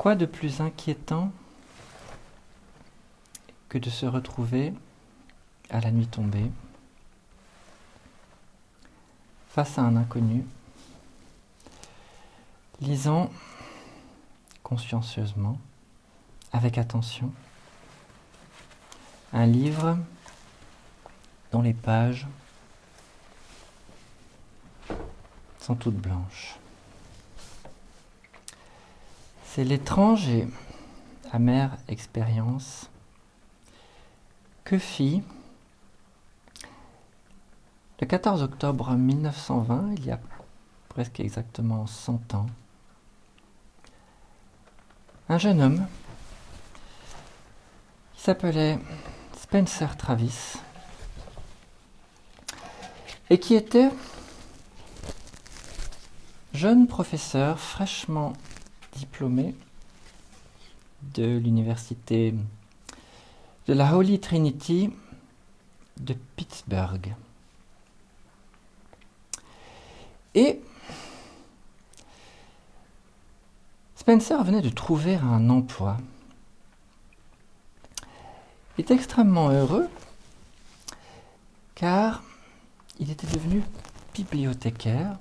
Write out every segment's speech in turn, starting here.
Quoi de plus inquiétant que de se retrouver à la nuit tombée face à un inconnu, lisant consciencieusement, avec attention, un livre dont les pages sont toutes blanches. C'est l'étrange et amère expérience que fit le 14 octobre 1920, il y a presque exactement 100 ans, un jeune homme qui s'appelait Spencer Travis et qui était jeune professeur fraîchement diplômé de l'université de la Holy Trinity de Pittsburgh. Et Spencer venait de trouver un emploi. Il est extrêmement heureux car il était devenu bibliothécaire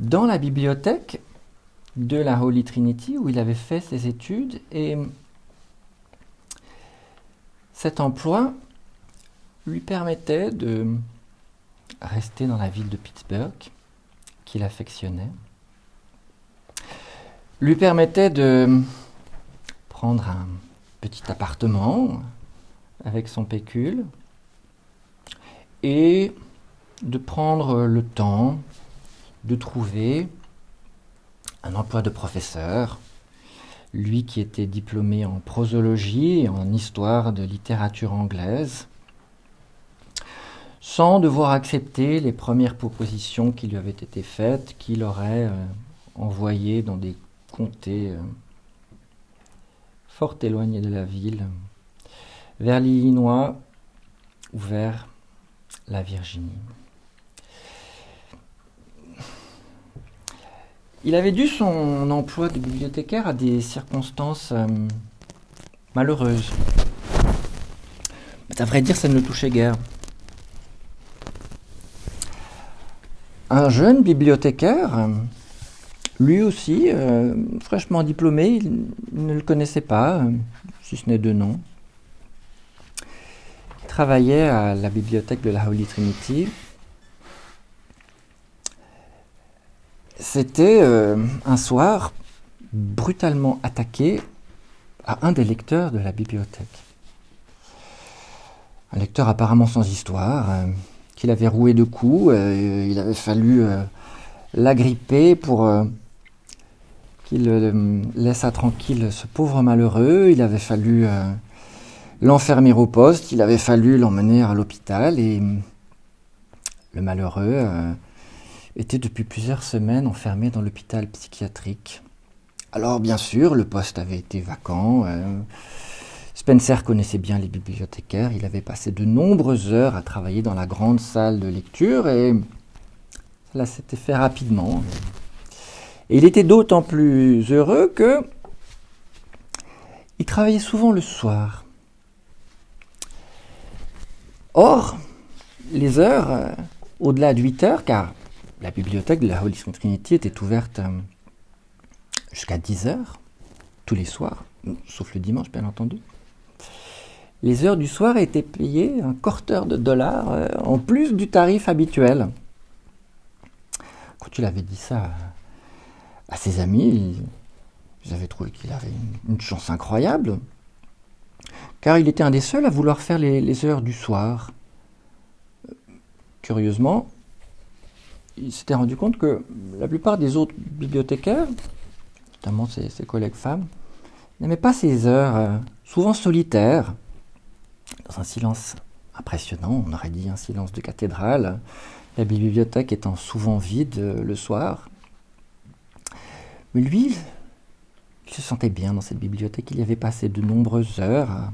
dans la bibliothèque de la Holy Trinity où il avait fait ses études et cet emploi lui permettait de rester dans la ville de Pittsburgh qu'il affectionnait, lui permettait de prendre un petit appartement avec son pécule et de prendre le temps de trouver un emploi de professeur, lui qui était diplômé en prosologie et en histoire de littérature anglaise, sans devoir accepter les premières propositions qui lui avaient été faites, qu'il aurait euh, envoyées dans des comtés euh, fort éloignés de la ville, vers l'Illinois ou vers la Virginie. Il avait dû son emploi de bibliothécaire à des circonstances euh, malheureuses. Mais à vrai dire, ça ne le touchait guère. Un jeune bibliothécaire, lui aussi, euh, fraîchement diplômé, il ne le connaissait pas, euh, si ce n'est de nom. Il travaillait à la bibliothèque de la Holy Trinity C'était euh, un soir brutalement attaqué à un des lecteurs de la bibliothèque. Un lecteur apparemment sans histoire, euh, qu'il avait roué de coups. Euh, il avait fallu l'agripper pour qu'il laissât tranquille ce pauvre malheureux. Il avait fallu l'enfermer au poste, il avait fallu l'emmener à l'hôpital et le malheureux était depuis plusieurs semaines enfermé dans l'hôpital psychiatrique. Alors bien sûr, le poste avait été vacant. Euh, Spencer connaissait bien les bibliothécaires. Il avait passé de nombreuses heures à travailler dans la grande salle de lecture et cela s'était fait rapidement. Et il était d'autant plus heureux que il travaillait souvent le soir. Or, les heures, euh, au-delà de 8 heures, car la bibliothèque de la Holy Trinity était ouverte euh, jusqu'à 10 heures, tous les soirs, sauf le dimanche bien entendu. Les heures du soir étaient payées un quarter de dollars euh, en plus du tarif habituel. Quand il avait dit ça à ses amis, ils avaient trouvé qu'il avait une, chance incroyable, car il était un des seuls à vouloir faire les heures du soir. Curieusement, il s'était rendu compte que la plupart des autres bibliothécaires, notamment ses, collègues femmes, n'aimaient pas ces heures, euh, souvent solitaires, dans un silence impressionnant, on aurait dit un silence de cathédrale, la bibliothèque étant souvent vide euh, le soir. Mais lui, il se sentait bien dans cette bibliothèque, il y avait passé de nombreuses heures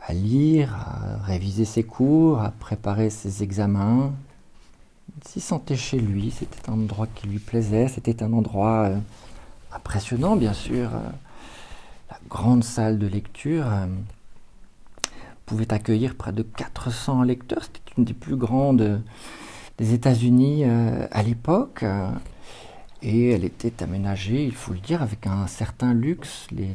à, lire, à réviser ses cours, à préparer ses examens, s'y sentait chez lui, c'était un endroit qui lui plaisait, c'était un endroit euh, impressionnant, bien sûr. La grande salle de lecture pouvait accueillir près de 400 lecteurs. C'était une des plus grandes des États-Unis à l'époque. Et elle était aménagée, il faut le dire, avec un certain luxe. Les,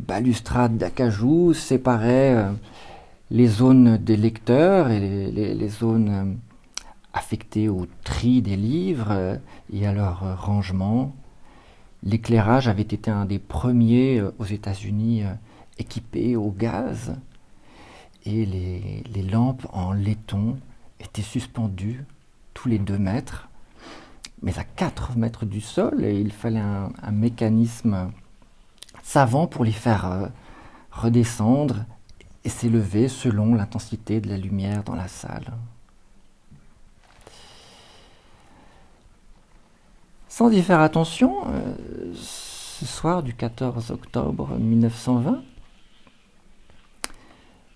balustrades d'acajou séparaient les zones des lecteurs et les, zones euh, affectées au tri des livres euh, et à leur euh, rangement. L'éclairage avait été un des premiers aux États-Unis équipés au gaz et les, lampes en laiton étaient suspendues tous les deux mètres, mais à quatre mètres du sol, et il fallait un mécanisme savant pour les faire redescendre et s'élever selon l'intensité de la lumière dans la salle. Sans y faire attention, euh, ce soir du 14 octobre 1920,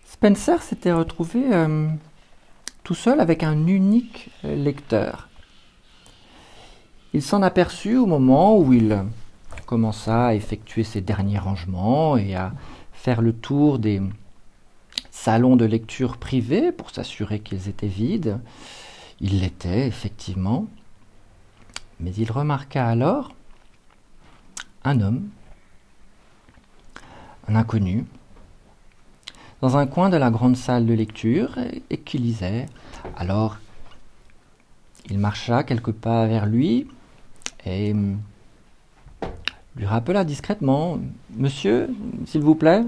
Spencer s'était retrouvé euh, tout seul avec un unique lecteur. Il s'en aperçut au moment où il commença à effectuer ses derniers rangements et à faire le tour des, salon de lecture privé pour s'assurer qu'ils étaient vides. Ils l'étaient, effectivement. Mais il remarqua alors un homme, un inconnu, dans un coin de la grande salle de lecture et, qui lisait. Alors, il marcha quelques pas vers lui et lui rappela discrètement Monsieur, s'il vous plaît,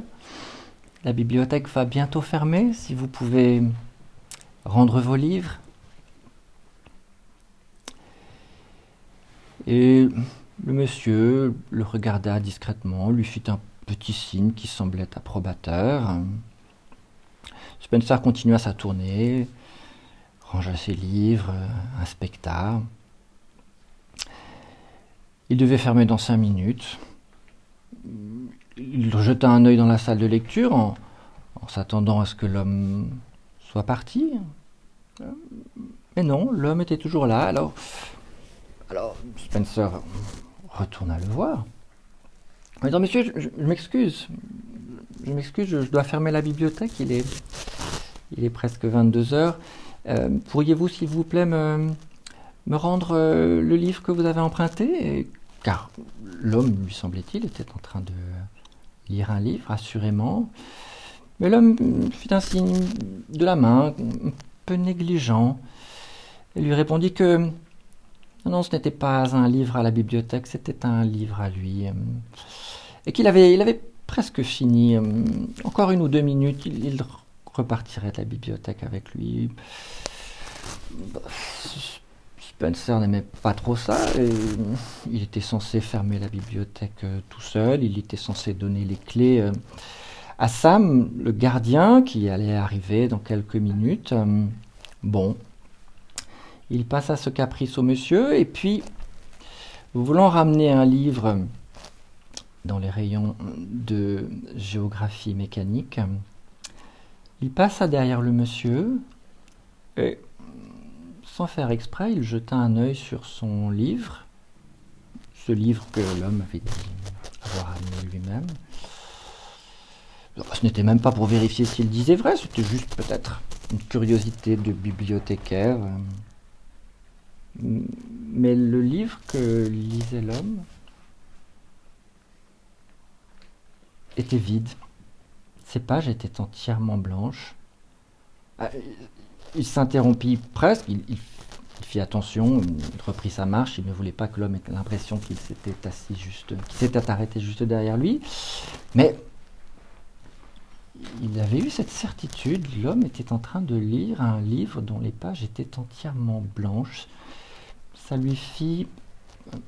la bibliothèque va bientôt fermer. Si vous pouvez rendre vos livres. Et le monsieur le regarda discrètement, lui fit un petit signe qui semblait approbateur. Spencer continua sa tournée, rangea ses livres, inspecta. Il devait fermer dans cinq minutes il jeta un œil dans la salle de lecture en, s'attendant à ce que l'homme soit parti. Mais non, l'homme était toujours là. Alors, alors Spencer retourna le voir. Mais non, monsieur, je, m'excuse. Je m'excuse, je, dois fermer la bibliothèque. Il est, il est presque 22 heures. Euh, pourriez-vous, s'il vous plaît, me, me rendre euh, le livre que vous avez emprunté? Car l'homme, lui semblait-il, était en train de lire un livre, assurément. Mais l'homme fit un signe de la main, un peu négligent, et lui répondit que non, ce n'était pas un livre à la bibliothèque, c'était un livre à lui, euh, et qu'il avait, il avait presque fini. Euh, encore une ou deux minutes, il, repartirait de la bibliothèque avec lui. Spencer n'aimait pas trop ça. Et il était censé fermer la bibliothèque euh, tout seul. Il était censé donner les clés euh, à Sam, le gardien, qui allait arriver dans quelques minutes. Euh, bon, il passa ce caprice au monsieur. Et puis, voulant ramener un livre dans les rayons de géographie mécanique, il passa derrière le monsieur et sans faire exprès, il jeta un œil sur son livre, ce livre que l'homme avait dit avoir amené lui-même. Ce n'était même pas pour vérifier s'il disait vrai, c'était juste peut-être une curiosité de bibliothécaire. Mais le livre que lisait l'homme était vide. Ses pages étaient entièrement blanches. Ah, il s'interrompit presque, il, fit attention, il reprit sa marche, il ne voulait pas que l'homme ait l'impression qu'il s'était assis juste, qu'il s'était arrêté juste derrière lui. Mais il avait eu cette certitude, l'homme était en train de lire un livre dont les pages étaient entièrement blanches. Ça lui fit un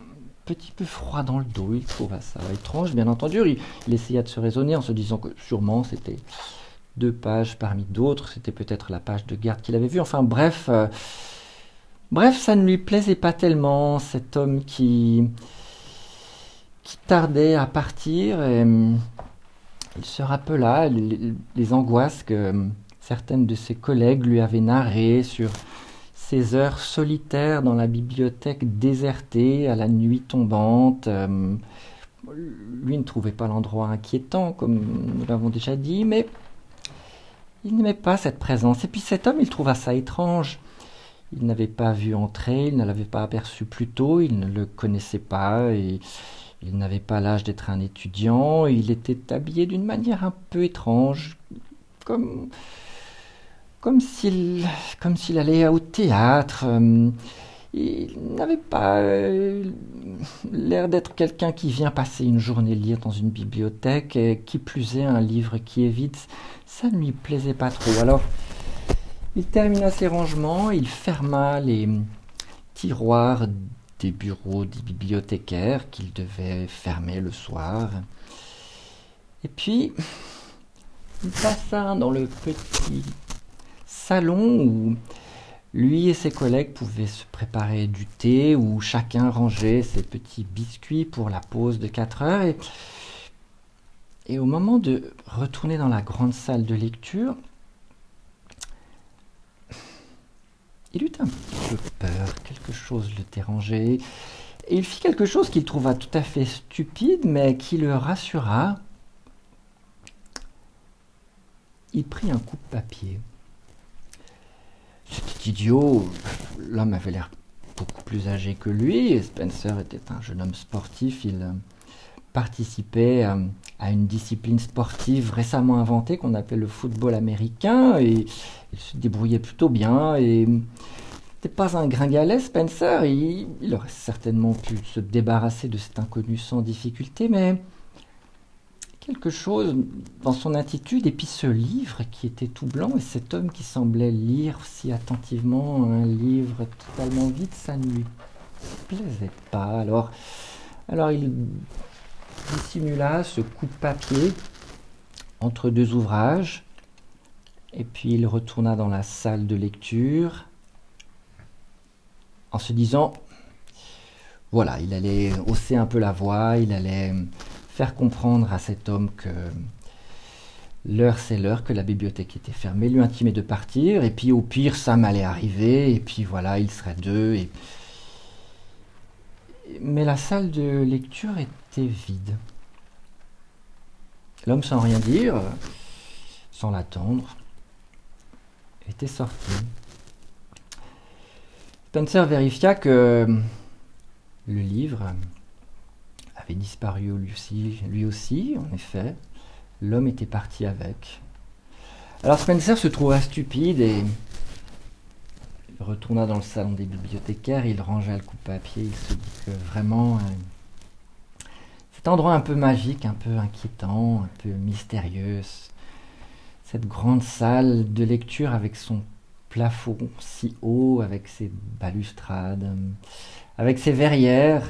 petit peu froid dans le dos, il trouva ça étrange, bien entendu. Il, essaya de se raisonner en se disant que sûrement c'était deux pages parmi d'autres, c'était peut-être la page de garde qu'il avait vue. Enfin bref, euh, bref, ça ne lui plaisait pas tellement, cet homme qui, qui tardait à partir. Euh, il se rappela les, angoisses que euh, certaines de ses collègues lui avaient narrées sur heures solitaires dans la bibliothèque désertée à la nuit tombante. Euh, lui ne trouvait pas l'endroit inquiétant, comme nous l'avons déjà dit, mais il n'aimait pas cette présence. Et puis cet homme, il trouva ça étrange. Il n'avait pas vu entrer, il ne l'avait pas aperçu plus tôt, il ne le connaissait pas, et il n'avait pas l'âge d'être un étudiant, il était habillé d'une manière un peu étrange, comme comme s'il comme s'il allait au théâtre. Euh, il n'avait pas euh, l'air d'être quelqu'un qui vient passer une journée lire dans une bibliothèque, et qui plus est un livre qui est vide. Ça ne lui plaisait pas trop. Alors, il termina ses rangements, il ferma les tiroirs des bureaux des bibliothécaires qu'il devait fermer le soir. Et puis, il passa dans le petit salon où lui et ses collègues pouvaient se préparer du thé, où chacun rangeait ses petits biscuits pour la pause de 4 heures. Et, et au moment de retourner dans la grande salle de lecture, il eut un peu peur, quelque chose le dérangeait, et il fit quelque chose qu'il trouva tout à fait stupide, mais qui le rassura. Il prit un coup de papier c'était idiot. L'homme avait l'air beaucoup plus âgé que lui. Spencer était un jeune homme sportif. Il euh, participait euh, à une discipline sportive récemment inventée qu'on appelle le football américain et il se débrouillait plutôt bien et n'était pas un gringalet Spencer. il aurait certainement pu se débarrasser de cet inconnu sans difficulté, mais quelque chose dans son attitude, et puis ce livre qui était tout blanc, et cet homme qui semblait lire si attentivement un livre totalement vide, ça ne lui plaisait pas. Alors, alors il dissimula ce coup de papier entre deux ouvrages, et puis il retourna dans la salle de lecture en se disant, voilà, il allait hausser un peu la voix, il allait faire comprendre à cet homme que l'heure c'est l'heure, que la bibliothèque était fermée, lui intimer de partir, et puis au pire Sam allait arriver, et puis voilà, il serait deux. Mais la salle de lecture était vide. L'homme sans rien dire, sans l'attendre, était sorti. Spencer vérifia que le livre avait disparu lui aussi, lui aussi, en effet. L'homme était parti avec. Alors Spencer se trouva stupide et retourna dans le salon des bibliothécaires, il rangea le coup de papier, il se dit que vraiment euh, cet endroit un peu magique, un peu inquiétant, un peu mystérieux, cette grande salle de lecture avec son plafond si haut, avec ses balustrades, avec ses verrières,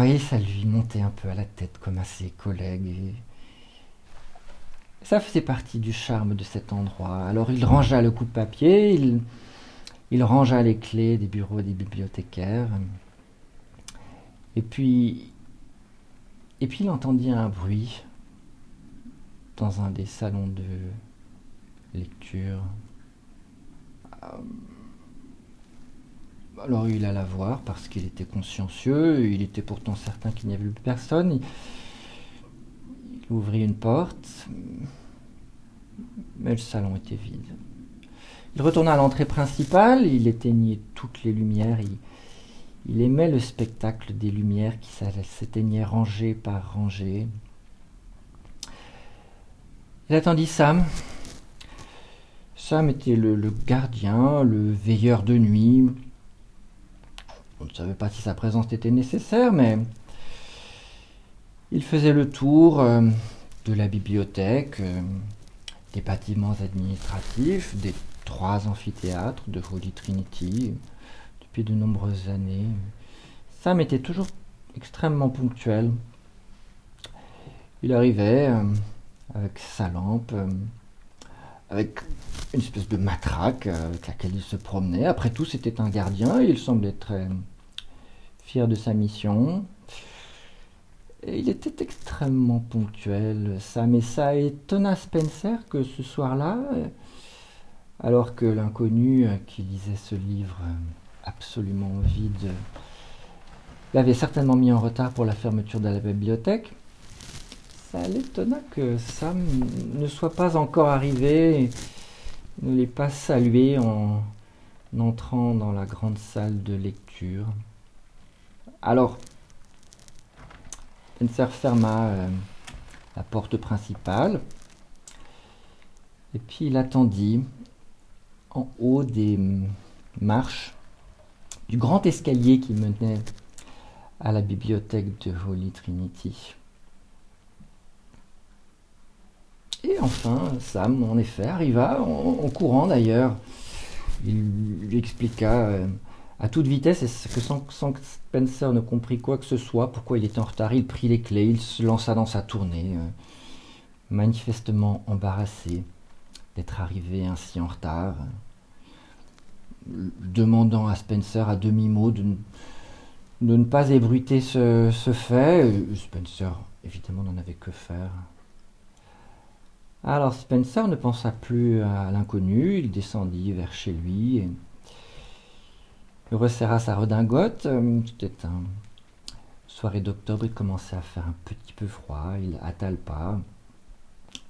oui, ça lui montait un peu à la tête comme à ses collègues. Ça faisait partie du charme de cet endroit. Alors il rangea le coup de papier, il, il rangea les clés des bureaux des bibliothécaires. Et puis, et puis il entendit un bruit dans un des salons de lecture. Alors il alla voir parce qu'il était consciencieux, il était pourtant certain qu'il n'y avait plus personne. Il, ouvrit une porte, mais le salon était vide. Il retourna à l'entrée principale, il éteignit toutes les lumières, il, aimait le spectacle des lumières qui s'éteignaient rangée par rangée. Il attendit Sam. Sam était le gardien, le veilleur de nuit, on ne savait pas si sa présence était nécessaire, mais il faisait le tour euh, de la bibliothèque, euh, des bâtiments administratifs, des trois amphithéâtres de Holy Trinity depuis de nombreuses années. Sam était toujours extrêmement ponctuel. Il arrivait euh, avec sa lampe, avec une espèce de matraque avec laquelle il se promenait. Après tout, c'était un gardien, il semblait très fier de sa mission. Il était extrêmement ponctuel, ça, mais ça étonna Spencer que ce soir-là, alors que l'inconnu qui lisait ce livre absolument vide l'avait certainement mis en retard pour la fermeture de la bibliothèque, ça l'étonna que Sam ne soit pas encore arrivé, et ne l'ait pas salué en entrant dans la grande salle de lecture. Alors, Spencer ferma euh, la porte principale et puis il attendit en haut des marches du grand escalier qui menait à la bibliothèque de Holy Trinity. Et enfin, Sam, en effet, arriva, en, courant d'ailleurs. Il lui expliqua euh, à toute vitesse, que sans, que Spencer ne comprit quoi que ce soit, pourquoi il était en retard, il prit les clés, il se lança dans sa tournée, euh, manifestement embarrassé d'être arrivé ainsi en retard, demandant à Spencer à demi-mot de, ne pas ébruiter ce fait. Spencer, évidemment, n'en avait que faire. Alors Spencer ne pensa plus à l'inconnu, il descendit vers chez lui et resserra sa redingote. C'était une soirée d'octobre, il commençait à faire un petit peu froid, il hâta le pas.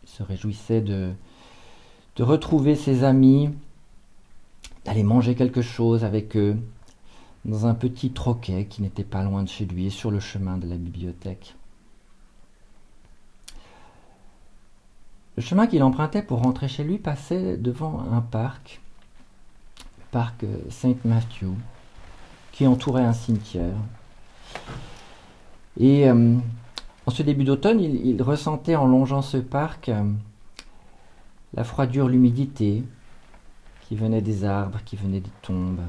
Il se réjouissait de, de retrouver ses amis, d'aller manger quelque chose avec eux dans un petit troquet qui n'était pas loin de chez lui sur le chemin de la bibliothèque. Le chemin qu'il empruntait pour rentrer chez lui passait devant un parc, le parc Saint Matthew, qui entourait un cimetière. Et euh, en ce début d'automne, il, ressentait en longeant ce parc euh, la froidure, l'humidité qui venait des arbres, qui venait des tombes.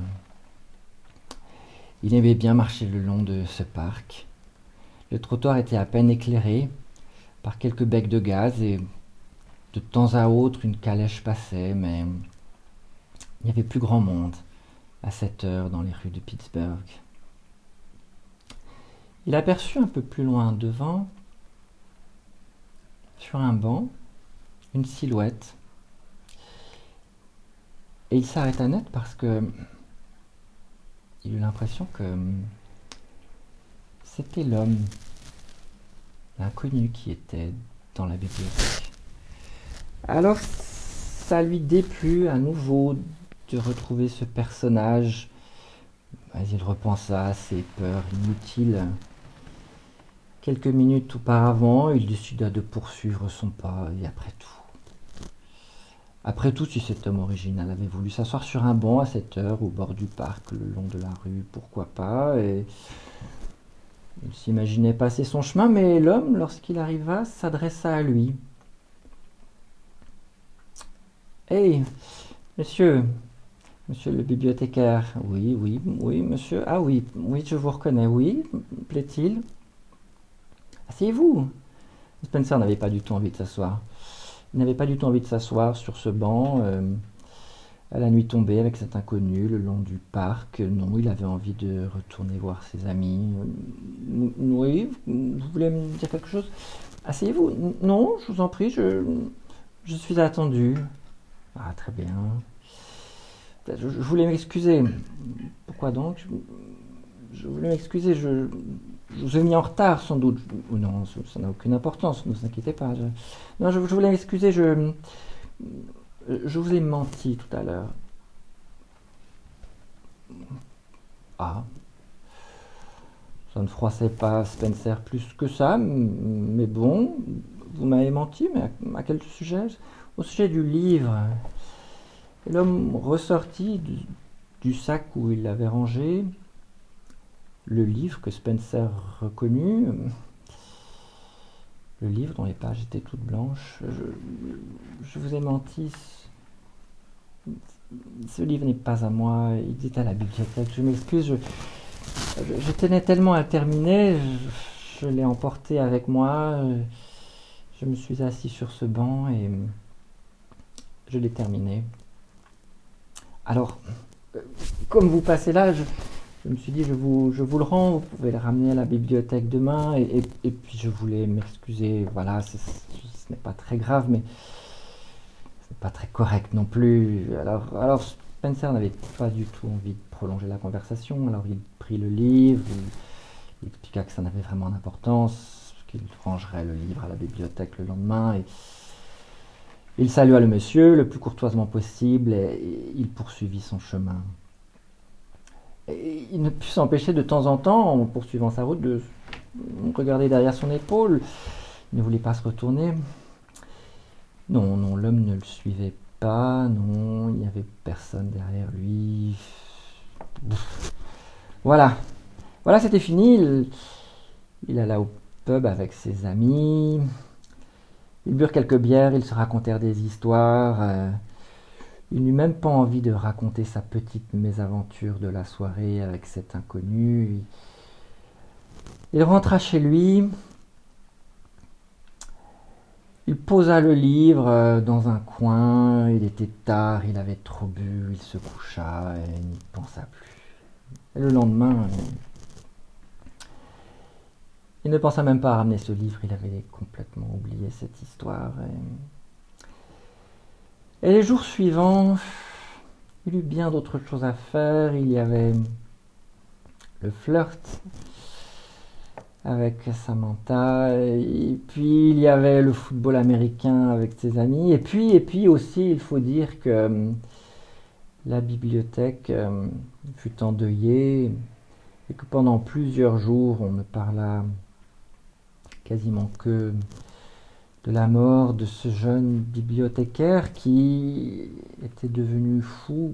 Il aimait bien marcher le long de ce parc. Le trottoir était à peine éclairé par quelques becs de gaz et de temps à autre, une calèche passait, mais il n'y avait plus grand monde à cette heure dans les rues de Pittsburgh. Il aperçut un peu plus loin devant, sur un banc, une silhouette. Et il s'arrêta net parce que il eut l'impression que c'était l'homme, l'inconnu qui était dans la bibliothèque. Alors, ça lui déplut à nouveau de retrouver ce personnage. Mais il repensa à ses peurs inutiles. Quelques minutes auparavant, il décida de poursuivre son pas, et après tout. Après tout, si cet homme original avait voulu s'asseoir sur un banc à cette heure, au bord du parc, le long de la rue, pourquoi pas, il s'imaginait passer son chemin, mais l'homme, lorsqu'il arriva, s'adressa à lui. Hey, monsieur, monsieur le bibliothécaire. Oui, oui, oui, monsieur. Ah oui, oui, je vous reconnais. Oui, plaît-il? Asseyez-vous. Spencer n'avait pas du tout envie de s'asseoir. Il n'avait pas du tout envie de s'asseoir sur ce banc euh, à la nuit tombée avec cet inconnu le long du parc. Non, il avait envie de retourner voir ses amis. Oui, vous voulez me dire quelque chose? Asseyez-vous. Non, je vous en prie, je, je suis attendu. Ah, très bien. Je, voulais m'excuser. Pourquoi donc? Je, voulais m'excuser. Je, vous ai mis en retard, sans doute. non, ça n'a aucune importance, ne vous inquiétez pas. non, je, voulais m'excuser. Je, je vous ai menti tout à l'heure. Ah. Ça ne froissait pas Spencer plus que ça, mais bon, vous m'avez menti, mais à quel sujet? Au sujet du livre. L'homme ressortit du, sac où il l'avait rangé le livre que Spencer reconnut, le livre dont les pages étaient toutes blanches. Je, vous ai menti. Ce livre n'est pas à moi, il est à la bibliothèque. Je m'excuse, je, tenais tellement à terminer, je l'ai emporté avec moi. Je me suis assis sur ce banc et je l'ai terminé. Alors, euh, comme vous passez là, je, me suis dit, je vous, je vous le rends, vous pouvez le ramener à la bibliothèque demain, et, puis je voulais m'excuser, voilà, ce n'est pas très grave, mais pas très correct non plus. Alors, alors Spencer n'avait pas du tout envie de prolonger la conversation, alors il prit le livre, il, expliqua que ça n'avait vraiment d'importance, qu'il rangerait le livre à la bibliothèque le lendemain, et il salua le monsieur le plus courtoisement possible, et, il poursuivit son chemin. Il ne put s'empêcher de temps en temps, en poursuivant sa route, de regarder derrière son épaule. Il ne voulait pas se retourner. Non, non, l'homme ne le suivait pas, non, il n'y avait personne derrière lui. Voilà, voilà, c'était fini. Il, alla au pub avec ses amis. Ils burent quelques bières, ils se racontèrent des histoires. Euh, il n'eut même pas envie de raconter sa petite mésaventure de la soirée avec cet inconnu. Il rentra chez lui, il posa le livre euh, dans un coin, il était tard, il avait trop bu, il se coucha et n'y pensa plus. Et le lendemain, il ne pensa même pas à ramener ce livre, il avait complètement oublié cette histoire. Et, les jours suivants, il eut bien d'autres choses à faire, il y avait le flirt, avec Samantha. Et puis il y avait le football américain avec ses amis. Et puis, et puis aussi, il faut dire que euh, la bibliothèque euh, fut endeuillée et que pendant plusieurs jours, on ne parla quasiment que de la mort de ce jeune bibliothécaire qui était devenu fou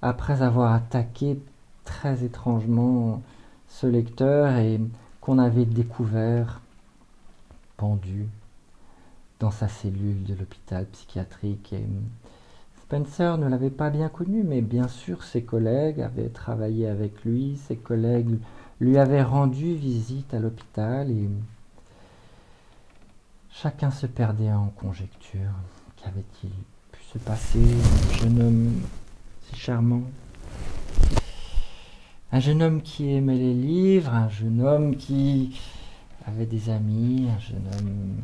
après avoir attaqué très étrangement ce lecteur et qu'on avait découvert pendu dans sa cellule de l'hôpital psychiatrique. Et Spencer ne l'avait pas bien connu, mais bien sûr ses collègues avaient travaillé avec lui, ses collègues lui avaient rendu visite à l'hôpital et chacun se perdait en conjecture. Qu'avait-il pu se passer Un jeune homme si charmant? Un jeune homme qui aimait les livres, un jeune homme qui avait des amis, un jeune homme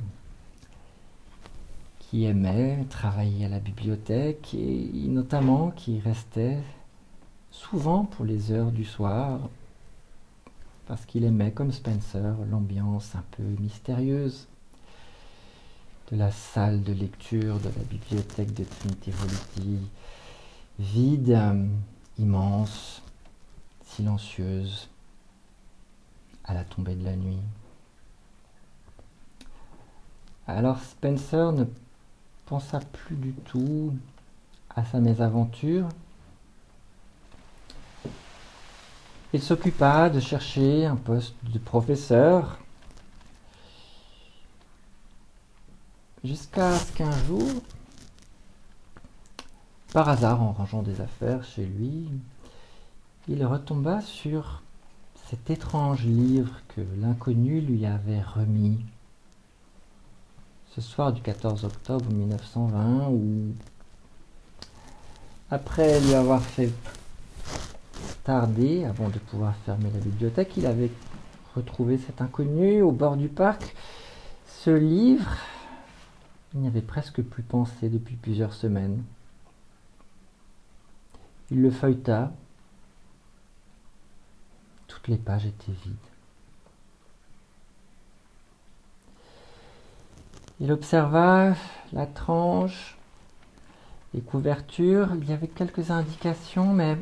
qui aimait travailler à la bibliothèque et notamment qui restait souvent pour les heures du soir parce qu'il aimait, comme Spencer, l'ambiance un peu mystérieuse de la salle de lecture de la bibliothèque de Trinity Volity, vide, immense, silencieuse à la tombée de la nuit. Alors Spencer ne pensa plus du tout à sa mésaventure. Il s'occupa de chercher un poste de professeur jusqu'à ce qu'un jour, par hasard en rangeant des affaires chez lui, il retomba sur cet étrange livre que l'inconnu lui avait remis. Ce soir du 14 octobre 1920 où, après lui avoir fait avant de pouvoir fermer la bibliothèque, il avait retrouvé cet inconnu au bord du parc. Ce livre, il n'y avait presque plus pensé depuis plusieurs semaines. Il le feuilleta, les pages étaient vides. Il observa la tranche, les couvertures, il y avait quelques indications, mais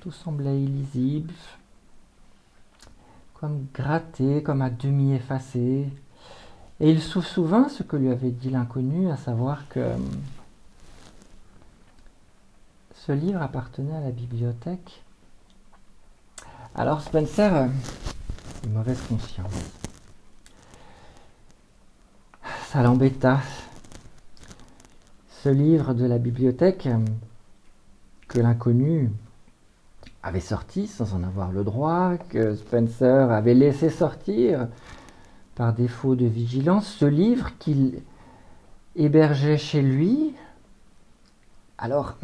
tout semblait illisible, comme gratté, comme à demi effacé. Et il se souvint ce que lui avait dit l'inconnu, à savoir que hum, ce livre appartenait à la bibliothèque alors Spencer, une mauvaise conscience. Ça l'embêta. Ce livre de la bibliothèque euh, que l'inconnu avait sorti sans en avoir le droit, que Spencer avait laissé sortir par défaut de vigilance, ce livre qu'il hébergeait chez lui. Alors,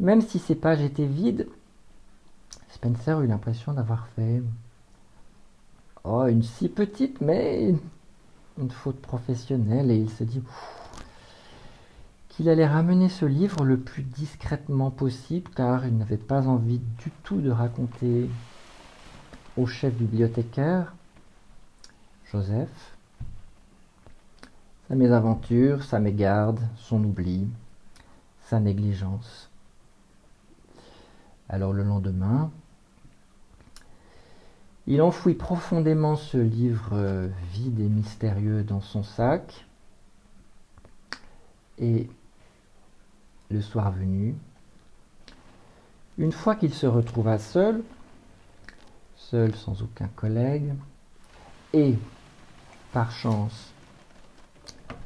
même si ces pages étaient vides, Spencer eut l'impression d'avoir fait oh, une si petite, mais une, faute professionnelle, et il se dit qu'il allait ramener ce livre le plus discrètement possible car il n'avait pas envie du tout de raconter au chef bibliothécaire, Joseph, sa mésaventure, sa mégarde, son oubli, sa négligence. Alors le lendemain, il enfouit profondément ce livre vide et mystérieux dans son sac. Et le soir venu, une fois qu'il se retrouva seul, seul sans aucun collègue, et par chance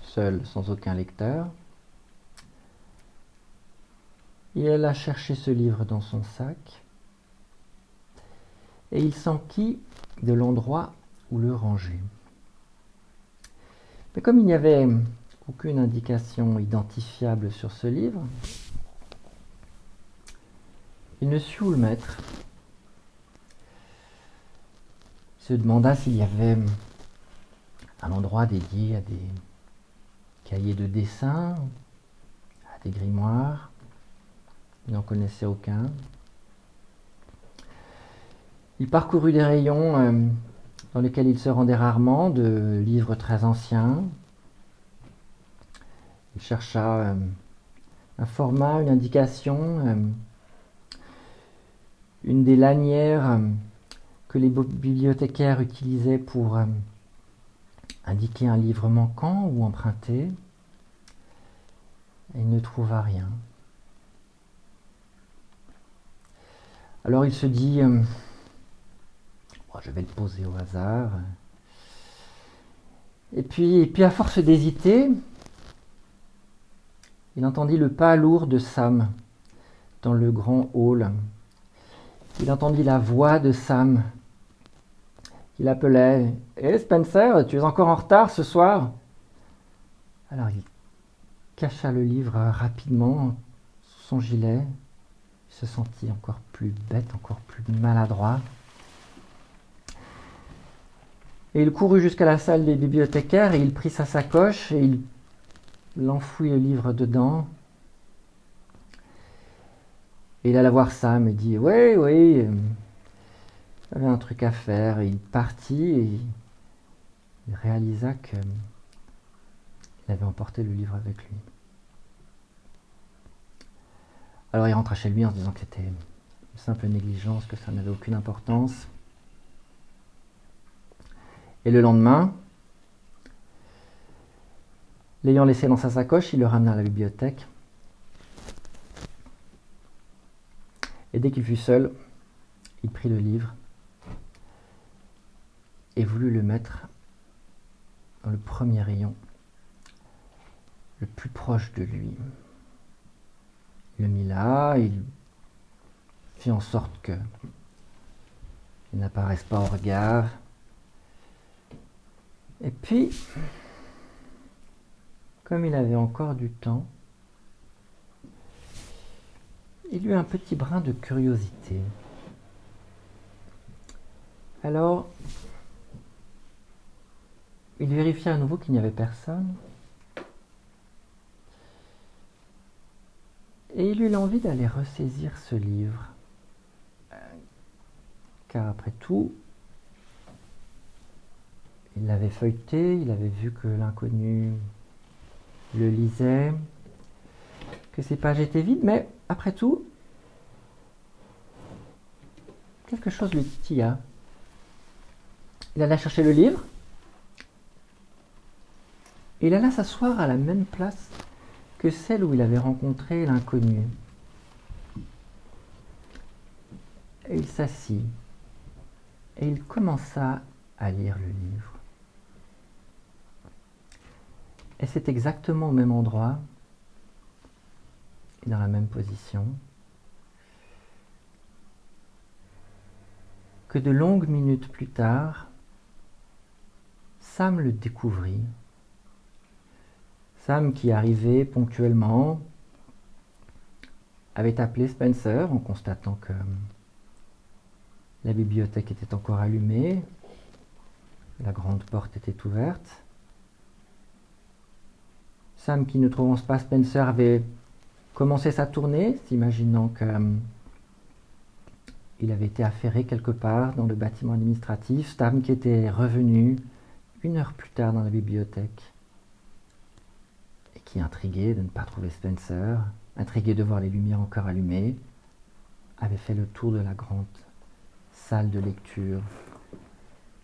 seul sans aucun lecteur, il alla chercher ce livre dans son sac et il s'enquit de l'endroit où le ranger. Mais comme il n'y avait aucune indication identifiable sur ce livre, il ne sut où le mettre. Il se demanda s'il y avait un endroit dédié à des cahiers de dessin, à des grimoires. Il n'en connaissait aucun. Il parcourut des rayons euh, dans lesquels il se rendait rarement, de livres très anciens. Il chercha euh, un format, une indication, euh, une des lanières que les bibliothécaires utilisaient pour indiquer un livre manquant ou emprunté. il ne trouva rien. Alors il se dit, je vais le poser au hasard. Et et puis à force d'hésiter, il entendit le pas lourd de Sam dans le grand hall. Il entendit la voix de Sam. Il appelait Hé Spencer, tu es encore en retard ce soir? Alors il cacha le livre rapidement sous son gilet. Il se sentit encore plus bête, encore plus maladroit. Et il courut jusqu'à la salle des bibliothécaires et il prit sa sacoche et il enfouit le livre dedans. Et il alla voir Sam et dit Oui, oui, euh, j'avais un truc à faire. Et il partit et il réalisa qu'il avait emporté le livre avec lui. Alors il rentra chez lui en se disant que c'était une simple négligence, que ça n'avait aucune importance. Et le lendemain, l'ayant laissé dans sa sacoche, il le ramena à la bibliothèque. Et dès qu'il fut seul, il prit le livre et voulut le mettre dans le premier rayon, le plus proche de lui. Il le mit là, il fit en sorte que il n'apparaisse pas au regard. Et puis, comme il avait encore du temps, il eut un petit brin de curiosité. Alors, il vérifia à nouveau qu'il n'y avait personne. Et il eut l'envie d'aller ressaisir ce livre. Car après tout, il l'avait feuilleté, il avait vu que l'inconnu le lisait, que ses pages étaient vides, mais après tout, quelque chose lui titilla. Il alla chercher le livre, et il alla s'asseoir à la même place que celle où il avait rencontré l'inconnu. Et il s'assit, et il commença à lire le livre. Et c'est exactement au même endroit et dans la même position que de longues minutes plus tard, Sam le découvrit. Sam qui arrivait ponctuellement avait appelé Spencer en constatant que la bibliothèque était encore allumée, la grande porte était ouverte. Sam, qui ne trouvant pas Spencer, avait commencé sa tournée, s'imaginant qu'il euh, avait été affairé quelque part dans le bâtiment administratif. Sam qui était revenu une heure plus tard dans la bibliothèque et qui, intrigué de ne pas trouver Spencer, intrigué de voir les lumières encore allumées, avait fait le tour de la grande salle de lecture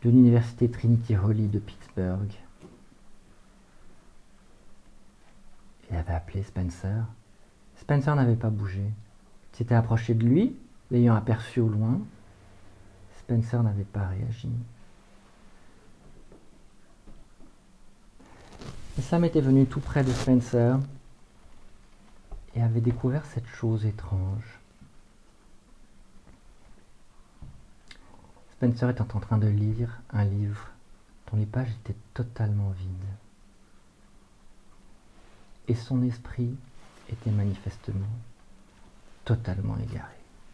de l'université Trinity Holy de Pittsburgh. Il avait appelé Spencer. Spencer n'avait pas bougé. Il s'était approché de lui, l'ayant aperçu au loin. Spencer n'avait pas réagi. Et Sam était venu tout près de Spencer et avait découvert cette chose étrange. Spencer était en train de lire un livre dont les pages étaient totalement vides. Et son esprit était manifestement totalement égaré.